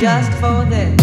just for this.